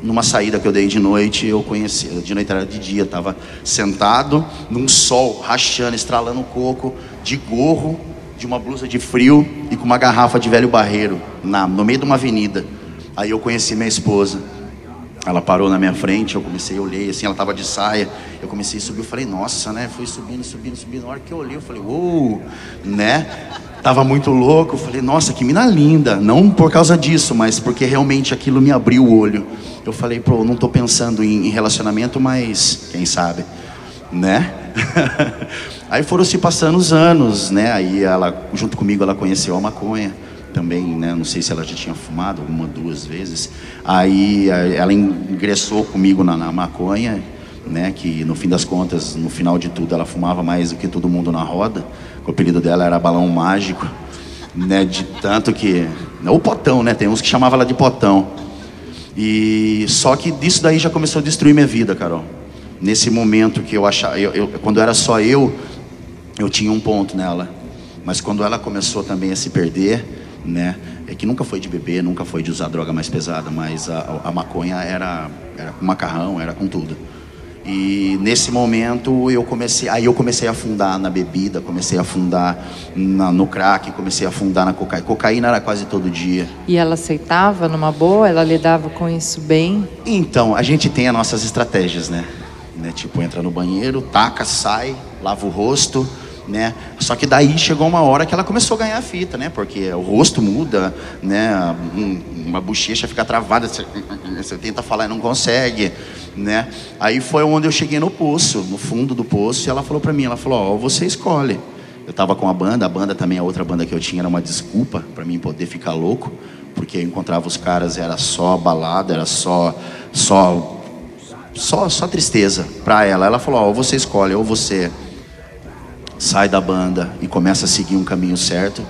numa saída que eu dei de noite, eu conheci, de noite era de dia, tava sentado num sol, rachando, estralando o coco, de gorro, de uma blusa de frio e com uma garrafa de velho barreiro na no meio de uma avenida. Aí eu conheci minha esposa. Ela parou na minha frente, eu comecei, eu olhei assim, ela tava de saia, eu comecei a subir, eu falei, nossa, né? Fui subindo, subindo, subindo. Na hora que eu olhei, eu falei, uou, né? Tava muito louco, eu falei, nossa, que mina linda. Não por causa disso, mas porque realmente aquilo me abriu o olho. Eu falei, pô, não tô pensando em, relacionamento, mas quem sabe, né? Aí foram se passando os anos, né? Aí ela, junto comigo, ela conheceu a maconha também, né? Não sei se ela já tinha fumado uma, duas vezes. Aí ela ingressou comigo na, na maconha, né? Que no fim das contas, no final de tudo, ela fumava mais do que todo mundo na roda. O apelido dela era Balão Mágico, né? De tanto que. O potão, né? Tem uns que chamavam ela de potão. E só que disso daí já começou a destruir minha vida, Carol. Nesse momento que eu achava, eu, eu- quando era só eu, eu tinha um ponto nela. Mas quando ela começou também a se perder, né? É que nunca foi de beber, nunca foi de usar droga mais pesada, mas a, a maconha era, era com macarrão, era com tudo. E nesse momento eu comecei, aí eu comecei a afundar na bebida, comecei a afundar na- no crack, comecei a afundar na cocaína. Cocaína era quase todo dia. E ela aceitava numa boa? Ela lidava com isso bem? Então, a gente tem as nossas estratégias, né? né? Tipo, entra no banheiro, taca, sai, lava o rosto, né? Só que daí chegou uma hora que ela começou a ganhar a fita, né? Porque o rosto muda, né? Um- uma bochecha fica travada, você, tenta falar e não consegue, né? Aí foi onde eu cheguei no poço, no fundo do poço, e ela falou pra mim, ela falou, ó, você escolhe. Eu tava com a banda, a banda também, a outra banda que eu tinha era uma desculpa pra mim poder ficar louco, porque eu encontrava os caras, era só balada, era só só só, só tristeza para ela. Ela falou: Ó, você escolhe, ou você sai da banda e começa a seguir um caminho certo,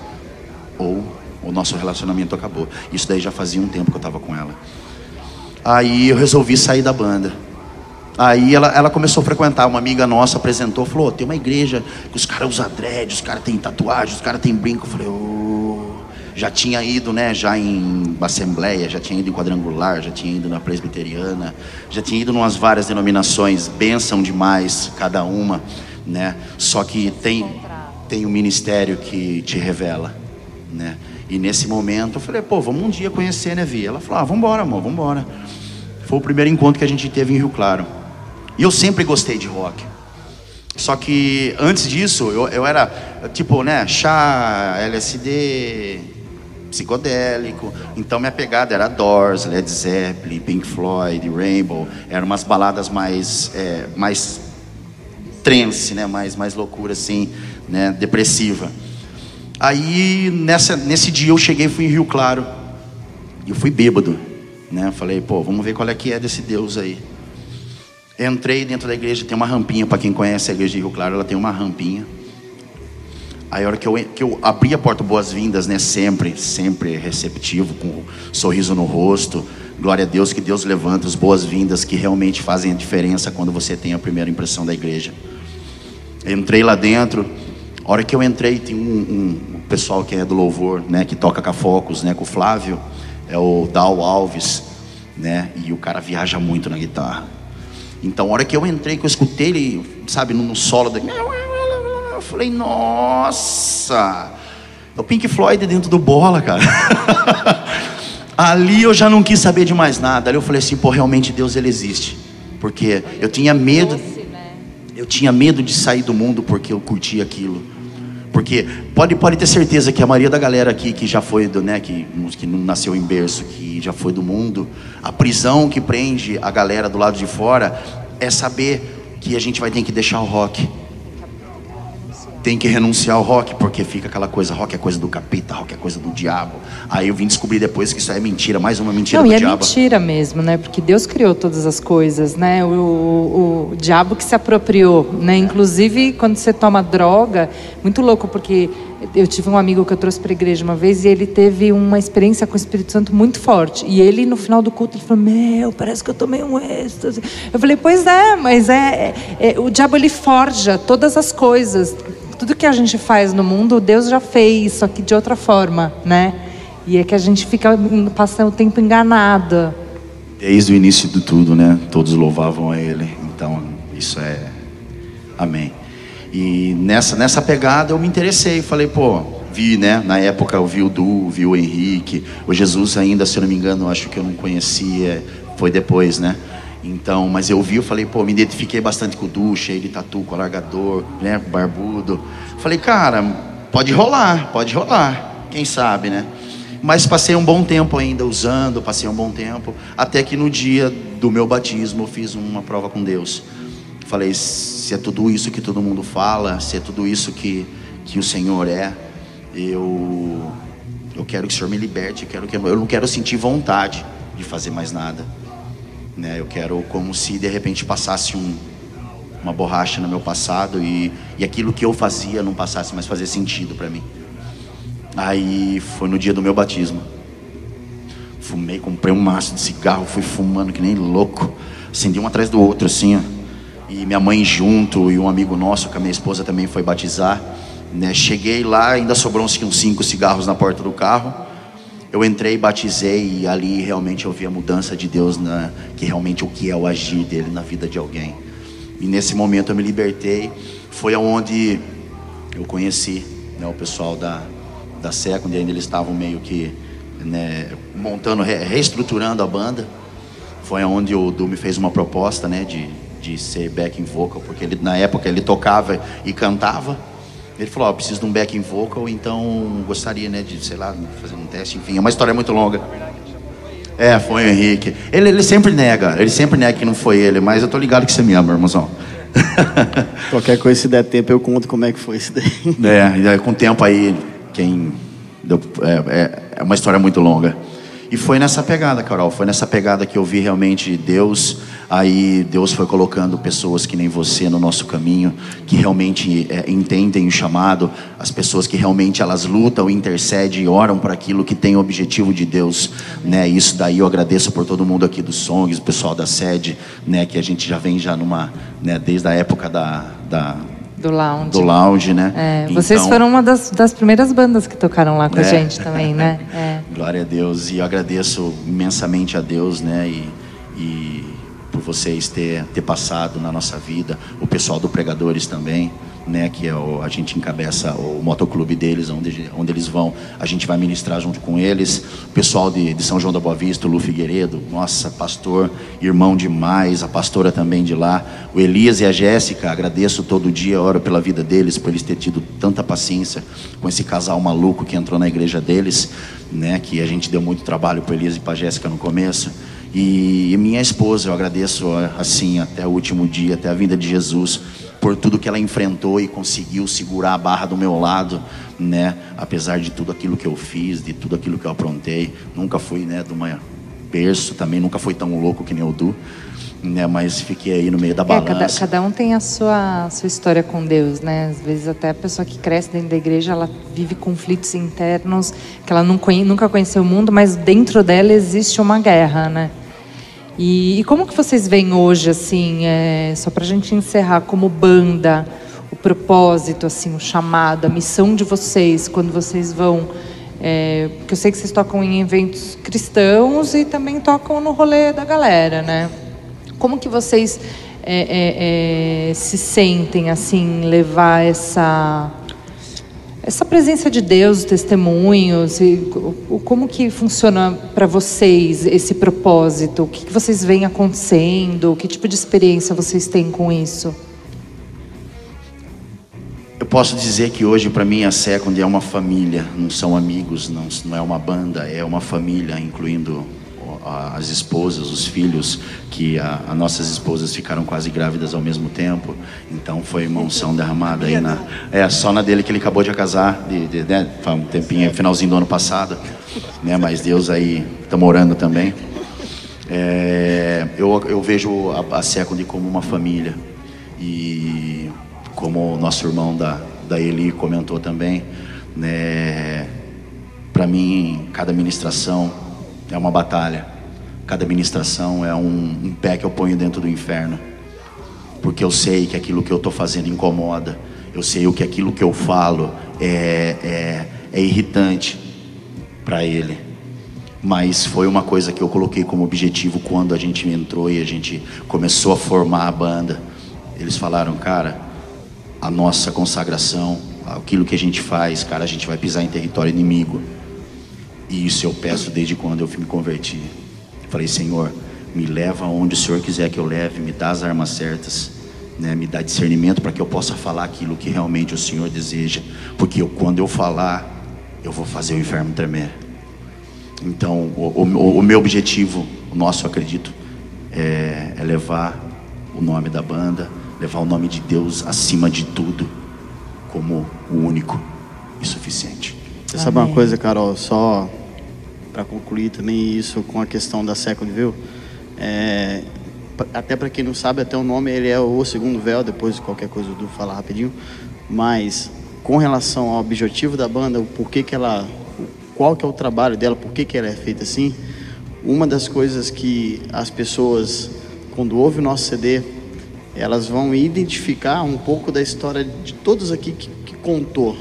ou o nosso relacionamento acabou. Isso daí já fazia um tempo que eu estava com ela. Aí eu resolvi sair da banda. Aí ela, ela começou a frequentar, uma amiga nossa apresentou, falou, "Ô, tem uma igreja que os caras usam dread, os caras têm tatuagem, os caras têm brinco. Eu falei, ô, já tinha ido, né, já em assembleia, já tinha ido em quadrangular, já tinha ido na presbiteriana, já tinha ido em umas várias denominações, bênção demais cada uma, né? Só que tem tem um ministério que te revela, né? E nesse momento eu falei, pô, vamos um dia conhecer, né, Vi? Ela falou, ah, vambora, amor, vambora. Foi o primeiro encontro que a gente teve em Rio Claro. E eu sempre gostei de rock. Só que antes disso, eu, eu era tipo, né, chá, LSD, psicodélico. Então minha pegada era Doors, Led Zeppelin, Pink Floyd, Rainbow. Eram umas baladas mais, é, mais trance, né, mais, mais loucura assim, né, depressiva. Aí nessa, nesse dia eu cheguei e fui em Rio Claro. E eu fui bêbado, né? Falei, pô, vamos ver qual é que é desse Deus aí. Entrei dentro da igreja, tem uma rampinha, para quem conhece a igreja de Rio Claro, ela tem uma rampinha. Aí a hora que eu, que eu abri a porta boas-vindas, né? Sempre, sempre receptivo, com um sorriso no rosto. Glória a Deus que Deus levanta as boas-vindas que realmente fazem a diferença quando você tem a primeira impressão da igreja. Entrei lá dentro. A hora que eu entrei, tem um, um- pessoal que é do louvor, né? Que toca com Focus, né? Com o Flávio. É o Dal Alves, né? E o cara viaja muito na guitarra. Então, a hora que eu entrei, que eu escutei ele, sabe, no, no solo da... Eu falei, nossa! É o Pink Floyd dentro do bola, cara. Ali eu já não quis saber de mais nada. Ali eu falei assim, pô, realmente Deus ele existe. Porque eu tinha medo, eu tinha medo de sair do mundo porque eu curtia aquilo. Porque pode, pode ter certeza que a maioria da galera aqui que já foi do, né, que, que nasceu em berço, que já foi do mundo, a prisão que prende a galera do lado de fora é saber que a gente vai ter que deixar o rock. Tem que renunciar ao rock, porque fica aquela coisa, rock é coisa do capeta, rock é coisa do diabo. Aí eu vim descobrir depois que isso é mentira, mais uma mentira Não, do e é diabo. mentira mesmo, né? Porque Deus criou todas as coisas, né? O, o- o diabo que se apropriou, né? Inclusive, quando você toma droga, muito louco, porque eu tive um amigo que eu trouxe para a igreja uma vez e ele teve uma experiência com o Espírito Santo muito forte. E ele, no final do culto, ele falou: Meu, parece que eu tomei um êxtase. Eu falei: Pois é, mas é, é- o diabo ele forja todas as coisas. Tudo que a gente faz no mundo, Deus já fez, só que de outra forma, né? E é que a gente fica passando o tempo enganada. Desde o início de tudo, né? Todos louvavam a Ele. Então, isso é. Amém. E nessa, nessa pegada eu me interessei. Falei, pô, vi, né? Na época eu vi o Du, vi o Henrique. O Jesus ainda, se eu não me engano, acho que eu não conhecia. Foi depois, né? Então, mas eu vi, eu falei, pô, me identifiquei bastante com o Du, cheio de tatu, com alargador, né? Barbudo. Falei, cara, pode rolar, pode rolar. Quem sabe, né? Mas passei um bom tempo ainda usando, passei um bom tempo, até que no dia do meu batismo eu fiz uma prova com Deus. Falei, se é tudo isso que todo mundo fala, se é tudo isso que, que o Senhor é, eu, eu quero que o Senhor me liberte, eu, quero que, eu não quero sentir vontade de fazer mais nada. Né? Eu quero como se de repente passasse um, uma borracha no meu passado e, e aquilo que eu fazia não passasse mais fazer sentido para mim. Aí foi no dia do meu batismo. Fumei, comprei um maço de cigarro, fui fumando que nem louco. Acendi um atrás do outro, assim, ó. E minha mãe junto, e um amigo nosso, que a minha esposa também foi batizar. Né? Cheguei lá, ainda sobrou uns uns cinco cigarros na porta do carro. Eu entrei, batizei, e ali realmente eu vi a mudança de Deus, na, que realmente o que é o agir dele na vida de alguém. E nesse momento eu me libertei. Foi aonde eu conheci né, o pessoal da, da SEC, onde ainda eles estavam meio que né, montando, re- reestruturando a banda. Foi aonde o Du me fez uma proposta né, de, de ser backing vocal, porque ele, na época ele tocava e cantava. Ele falou, ó, preciso de um backing vocal, então gostaria, né, de, sei lá, fazer um teste, enfim, é uma história muito longa. É, foi o Henrique. Ele, ele sempre nega, ele sempre nega que não foi ele, mas eu tô ligado que você me ama, irmãozão. Qualquer coisa, se der tempo, eu conto como é que foi isso daí. É, e com o tempo aí, quem. deu- é, é- é uma história muito longa. E foi nessa pegada, Carol, foi nessa pegada que eu vi realmente Deus. Aí Deus foi colocando pessoas que nem você no nosso caminho, que realmente é, entendem o chamado, as pessoas que realmente elas lutam, intercedem e oram para aquilo que tem o objetivo de Deus, né? Isso daí eu agradeço por todo mundo aqui dos songs, o pessoal da sede, né? Que a gente já vem já numa, né? Desde a época da, da Do lounge. do lounge, né? É, vocês Então, foram uma das, das primeiras bandas que tocaram lá com a É. gente também, né? É. Glória a Deus. E eu agradeço imensamente a Deus, né? E, e por vocês ter, ter passado na nossa vida. O pessoal do Pregadores também, né? Que é o, a gente encabeça o motoclube deles, onde, onde eles vão. A gente vai ministrar junto com eles. O pessoal de, de São João da Boa Vista, o Lu Figueiredo. Nossa, pastor, irmão demais. A pastora também de lá. O Elias e a Jéssica, agradeço todo dia, oro pela vida deles, por eles terem tido tanta paciência com esse casal maluco que entrou na igreja deles, né? Que a gente deu muito trabalho para Elias e para Jéssica no começo. E, e minha esposa, eu agradeço assim até o último dia, até a vinda de Jesus, por tudo que ela enfrentou e conseguiu segurar a barra do meu lado, né? Apesar de tudo aquilo que eu fiz, de tudo aquilo que eu aprontei, nunca fui, né, de uma berço também, nunca fui tão louco que nem o Du, né? Mas fiquei aí no meio da É, balança. cada, cada um tem a sua, sua história com Deus, né? Às vezes até a pessoa que cresce dentro da igreja, ela vive conflitos internos, que ela não conhe, nunca conheceu o mundo, mas dentro dela existe uma guerra, né? E, e como que vocês veem hoje, assim, é, só para a gente encerrar, como banda, o propósito, assim, o chamado, a missão de vocês, quando vocês vão... É, porque eu sei que vocês tocam em eventos cristãos e também tocam no rolê da galera, né? Como que vocês é, é, é, se sentem assim levar essa essa presença de Deus, os testemunhos, e como que funciona para vocês esse propósito? O que, vocês veem acontecendo? Que tipo de experiência vocês têm com isso? Eu posso dizer que hoje para mim a Second é uma família, não são amigos, não, não é uma banda, é uma família, incluindo as esposas, os filhos, que a, a nossas esposas ficaram quase grávidas ao mesmo tempo, então foi uma unção derramada aí na, é só na dele que ele acabou de casar, de, de, né, faz um tempinho, finalzinho do ano passado, né, mas Deus aí estamos orando também. É, eu, eu vejo a, a Second como uma família e como o nosso irmão da, da Eli comentou também, né, para mim cada ministração é uma batalha, cada ministração é um, um pé que eu ponho dentro do inferno, porque eu sei que aquilo que eu estou fazendo incomoda, eu sei o que aquilo que eu falo é, é, é irritante para ele mas foi uma coisa que eu coloquei como objetivo quando a gente entrou e a gente começou a formar a banda. Eles falaram, cara, a nossa consagração, aquilo que a gente faz, cara, a gente vai pisar em território inimigo. E isso eu peço desde quando eu me converti. Falei, Senhor, me leva aonde o Senhor quiser que eu leve, me dá as armas certas, né? me dá discernimento para que eu possa falar aquilo que realmente o Senhor deseja. Porque eu, quando eu falar, eu vou fazer o inferno tremer. Então, o, o- o meu objetivo, o nosso, eu acredito, é, é levar o nome da banda, levar o nome de Deus acima de tudo, como o único e suficiente. Você sabe uma coisa, Carol, só para concluir também isso com a questão da Second View, é, até para quem não sabe, até o nome ele é o segundo véu, depois qualquer coisa o Du fala rapidinho, mas com relação ao objetivo da banda, o porquê que ela, qual que é o trabalho dela, por que ela é feita assim, uma das coisas que as pessoas, quando ouvem o nosso CD, elas vão identificar um pouco da história de todos aqui que, que contou.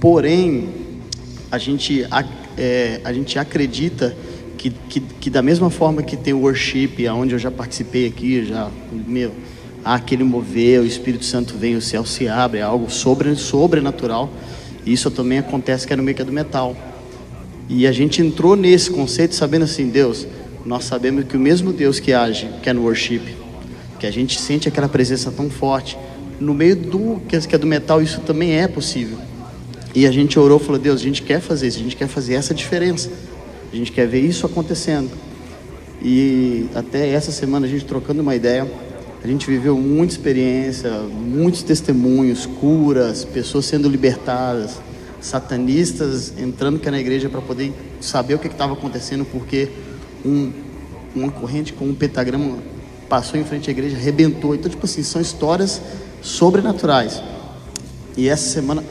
Porém, a gente, é, a gente acredita que, que, que da mesma forma que tem o worship, onde eu já participei aqui, já, meu, há aquele mover, o Espírito Santo vem, o céu se abre, é algo sobre, sobrenatural. Isso também acontece que é no meio que é do metal. E a gente entrou nesse conceito sabendo assim, Deus, nós sabemos que o mesmo Deus que age, que é no worship, que a gente sente aquela presença tão forte, no meio do que é do metal isso também é possível. E a gente orou, falou, Deus, a gente quer fazer isso, a gente quer fazer essa diferença. A gente quer ver isso acontecendo. E até essa semana a gente trocando uma ideia, a gente viveu muita experiência, muitos testemunhos, curas, pessoas sendo libertadas, satanistas entrando aqui na igreja para poder saber o que estava acontecendo, porque um, uma corrente com um pentagrama passou em frente à igreja, arrebentou. Então, tipo assim, são histórias sobrenaturais. E essa semana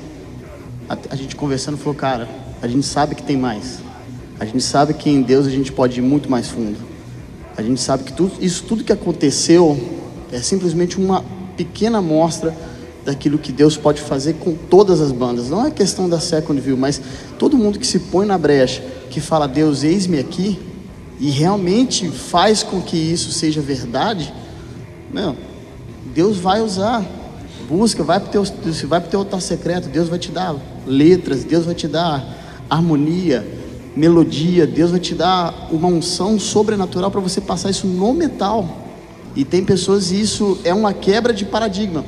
a, a gente conversando falou, cara, a gente sabe que tem mais. A gente sabe que em Deus a gente pode ir muito mais fundo. A gente sabe que tudo, isso tudo que aconteceu é simplesmente uma pequena amostra daquilo que Deus pode fazer com todas as bandas. Não é questão da Second View, mas todo mundo que se põe na brecha, que fala Deus, eis-me aqui, e realmente faz com que isso seja verdade, meu, Deus vai usar. Busca, vai para o teu, vai teu altar secreto, Deus vai te dar letras, Deus vai te dar harmonia, melodia, Deus vai te dar uma unção sobrenatural para você passar isso no metal. E tem pessoas, e isso é uma quebra de paradigma,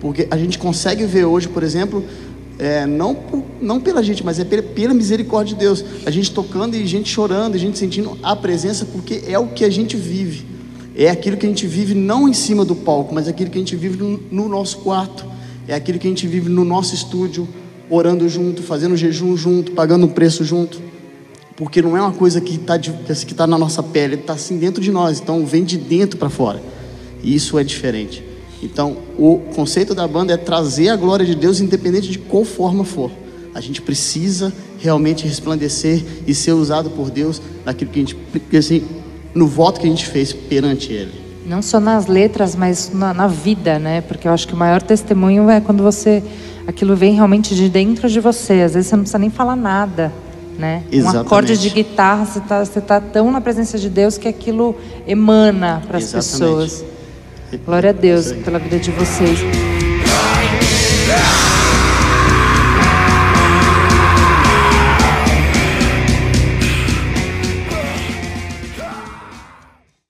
porque a gente consegue ver hoje, por exemplo, é, não, não pela gente, mas é pela, pela, misericórdia de Deus, a gente tocando e gente chorando, a gente sentindo a presença, porque é o que a gente vive, é aquilo que a gente vive não em cima do palco, mas aquilo que a gente vive no, no nosso quarto, é aquilo que a gente vive no nosso estúdio, orando junto, fazendo jejum junto, pagando um preço junto porque não é uma coisa que está que tá na nossa pele, está assim dentro de nós, então vem de dentro para fora. E isso é diferente. Então, o conceito da banda é trazer a glória de Deus, independente de qual forma for. A gente precisa realmente resplandecer e ser usado por Deus naquilo que a gente, assim, no voto que a gente fez perante Ele. Não só nas letras, mas na, na vida, né? Porque eu acho que o maior testemunho é quando você, aquilo vem realmente de dentro de você. Às vezes você não precisa nem falar nada né? Exatamente. Um acorde de guitarra, você está você tá tão na presença de Deus que aquilo emana para as pessoas. Glória a Deus pela vida de vocês.